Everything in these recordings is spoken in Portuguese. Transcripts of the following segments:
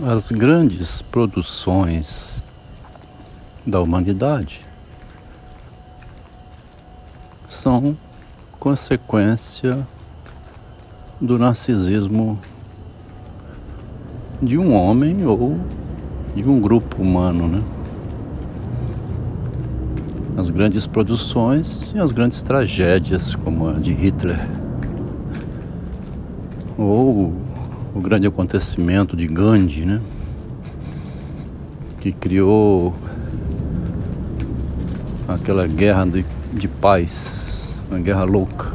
As grandes produções da humanidade são consequência do narcisismo de um homem ou de um grupo humano, né? As grandes produções e as grandes tragédias, como a de Hitler, ou o grande acontecimento de Gandhi, né? Que criou aquela guerra de, de paz, uma guerra louca.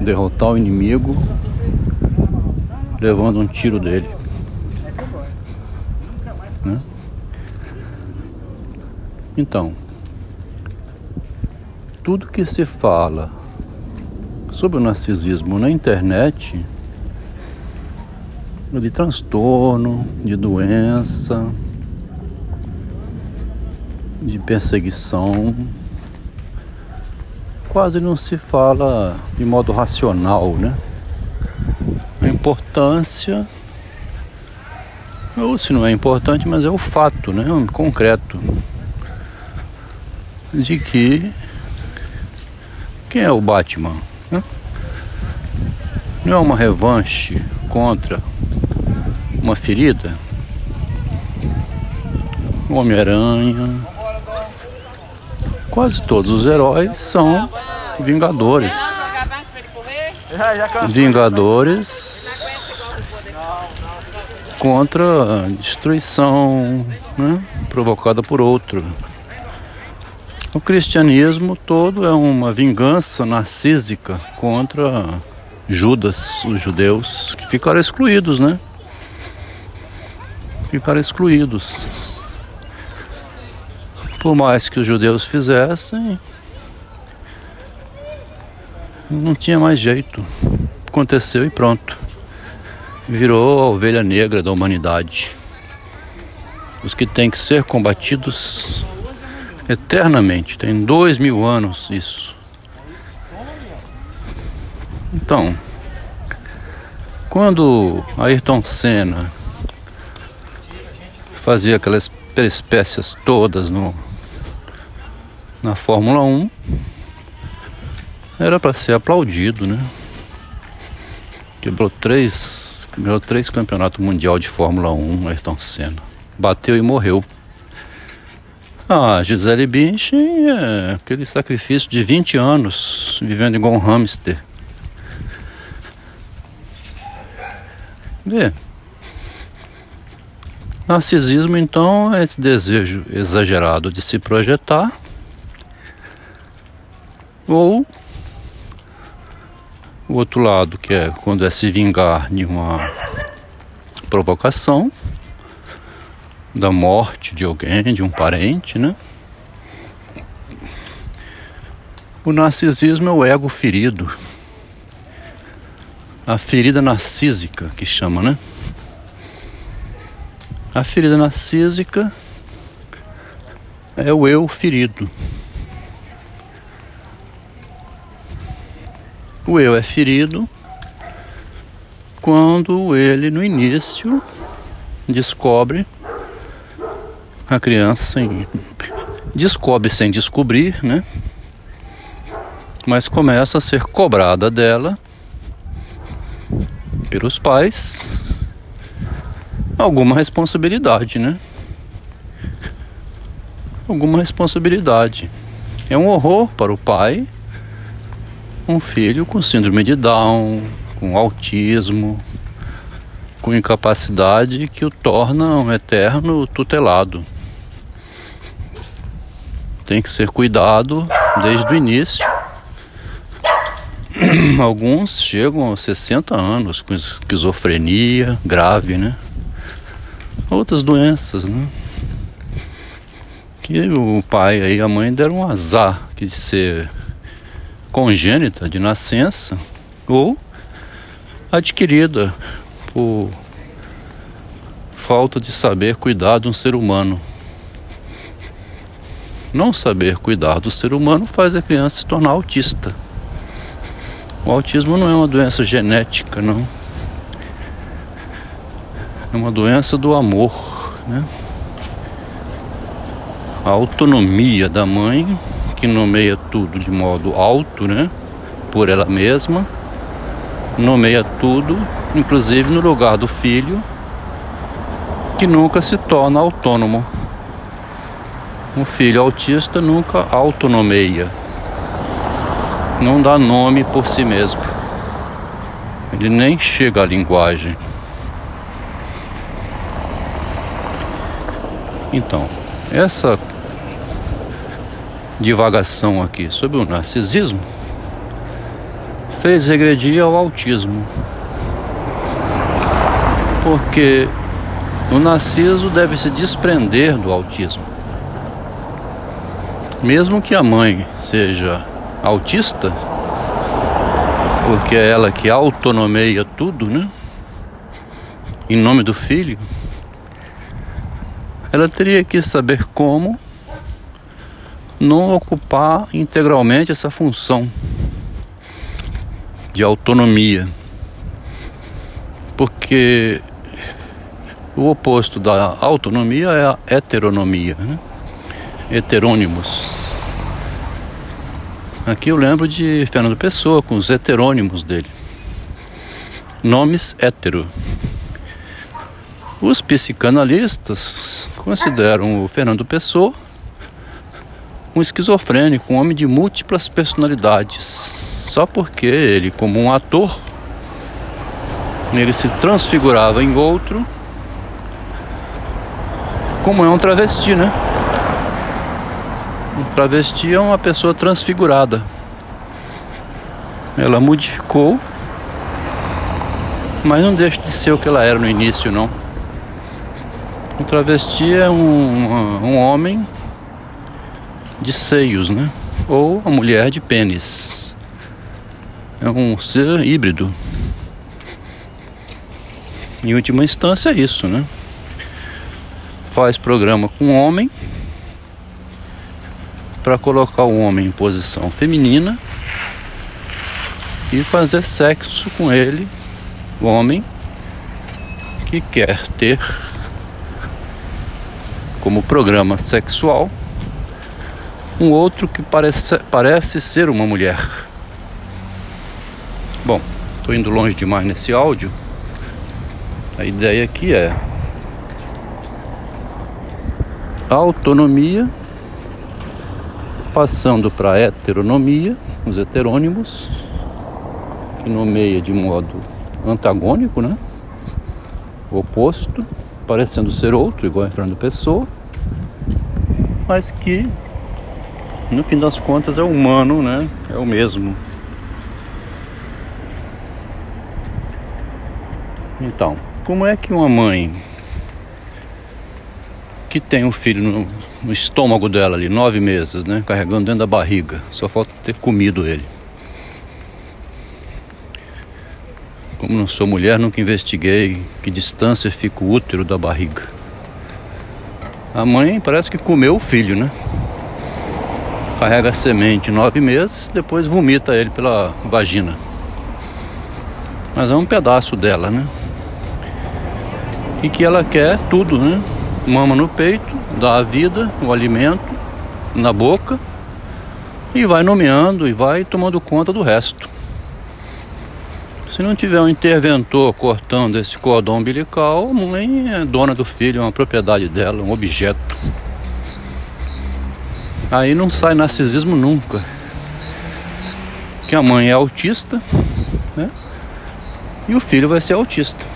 Derrotar o inimigo levando um tiro dele. Né? Então, tudo que se fala sobre o narcisismo na internet de transtorno, de doença, de perseguição. Quase não se fala de modo racional, né? A importância, ou se não é importante, mas é o fato, né? Um concreto, de que quem é o Batman? Né? Não é uma revanche contra uma ferida. Homem-Aranha. Quase todos os heróis são vingadores. Vingadores contra a destruição né, provocada por outro. O cristianismo todo é uma vingança narcísica contra Judas, os judeus, que ficaram excluídos, né? Ficaram excluídos. Por mais que os judeus fizessem, não tinha mais jeito. Aconteceu e pronto. Virou a ovelha negra da humanidade. Os que têm que ser combatidos eternamente. Tem dois mil anos isso. Então, quando Ayrton Senna fazia aquelas peripécias todas no, na Fórmula 1, era para ser aplaudido, né? Quebrou três, ganhou três campeonatos mundial de Fórmula 1, Ayrton Senna. Bateu e morreu. Ah, Gisele Bündchen é aquele sacrifício de 20 anos vivendo igual um hamster. Vê. Narcisismo, então, é esse desejo exagerado de se projetar ou o outro lado, que é quando é se vingar de uma provocação, da morte de alguém, de um parente, né? O narcisismo é o ego ferido. A ferida narcísica que chama, né? A ferida narcísica é o eu ferido. O eu é ferido quando ele no início descobre a criança sem, descobre sem descobrir, né? Mas começa a ser cobrada dela pelos pais alguma responsabilidade, né? Alguma responsabilidade. É um horror para o pai um filho com síndrome de Down, com autismo, com incapacidade que o torna um eterno tutelado. Tem que ser cuidado desde o início. Alguns chegam aos 60 anos com esquizofrenia grave, né? Outras doenças, né? Que o pai e a mãe deram um azar de ser congênita de nascença ou adquirida por falta de saber cuidar de um ser humano. Não saber cuidar do ser humano faz a criança se tornar autista. O autismo não é uma doença genética, não É uma doença do amor, né? A autonomia da mãe, que nomeia tudo de modo alto, né? Por ela mesma, nomeia tudo, inclusive no lugar do filho, que nunca se torna autônomo. Um filho autista nunca autonomeia, não dá nome por si mesmo. Ele nem chega à linguagem. Então, essa divagação aqui sobre o narcisismo fez regredir ao autismo. Porque o narciso deve se desprender do autismo. Mesmo que a mãe seja autista, porque é ela que autonomeia tudo, né? Em nome do filho, ela teria que saber como não ocupar integralmente essa função de autonomia. Porque o oposto da autonomia é a heteronomia, né? heterônimos. Aqui eu lembro de Fernando Pessoa com os heterônimos dele. Nomes hétero. Os psicanalistas consideram o Fernando Pessoa um esquizofrênico, um homem de múltiplas personalidades. Só porque ele, como um ator, ele se transfigurava em outro, como é um travesti, né? Um travesti é uma pessoa transfigurada. Ela modificou, mas não deixa de ser o que ela era no início, não. Um travesti é um, um homem de seios, né? Ou a mulher de pênis. É um ser híbrido. Em última instância é isso, né? Faz programa com homem para colocar o homem em posição feminina e fazer sexo com ele, o homem que quer ter como programa sexual um outro que parece, parece ser uma mulher. Bom, estou indo longe demais nesse áudio. A ideia aqui é autonomia passando para heteronomia, os heterônimos, que nomeia de modo antagônico, né? O oposto, parecendo ser outro, igual a Fernando Pessoa, mas que no fim das contas é humano, né? É o mesmo. Então, como é que uma mãe que tem um filho no, no, estômago dela ali, nove meses, né? Carregando dentro da barriga, só falta ter comido ele. Como não sou mulher, nunca investiguei que distância fica o útero da barriga. A mãe parece que comeu o filho, né? carrega a semente nove meses, depois vomita ele pela vagina. Mas é um pedaço dela, né? E que ela quer tudo, né? Mama no peito, dá a vida, o alimento na boca e vai nomeando e vai tomando conta do resto. Se não tiver um interventor cortando esse cordão umbilical, a mãe é dona do filho, é uma propriedade dela, um objeto. Aí não sai narcisismo nunca. Que a mãe é autista, né? E o filho vai ser autista.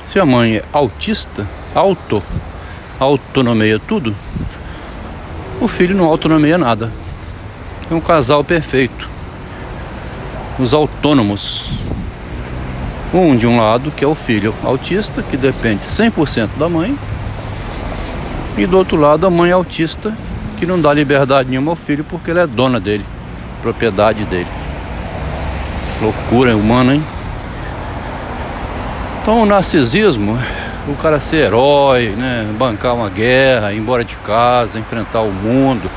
Se a mãe é autista, auto, autonomeia tudo, o filho não autonomeia nada. É um casal perfeito. Os autônomos. Um de um lado, que é o filho autista, que depende 100% da mãe, e do outro lado, a mãe autista, que não dá liberdade nenhuma ao filho porque ela é dona dele, propriedade dele. Loucura humana, hein? Então, o narcisismo, o cara ser herói, né? bancar uma guerra, ir embora de casa, enfrentar o mundo,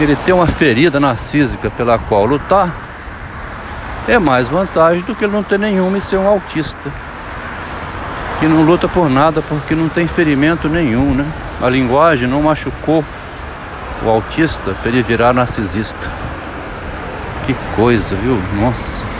ele ter uma ferida narcísica pela qual lutar, é mais vantagem do que ele não ter nenhuma e ser um autista. Que não luta por nada porque não tem ferimento nenhum, né? A linguagem não machucou o autista para ele virar narcisista. Que coisa, viu? Nossa.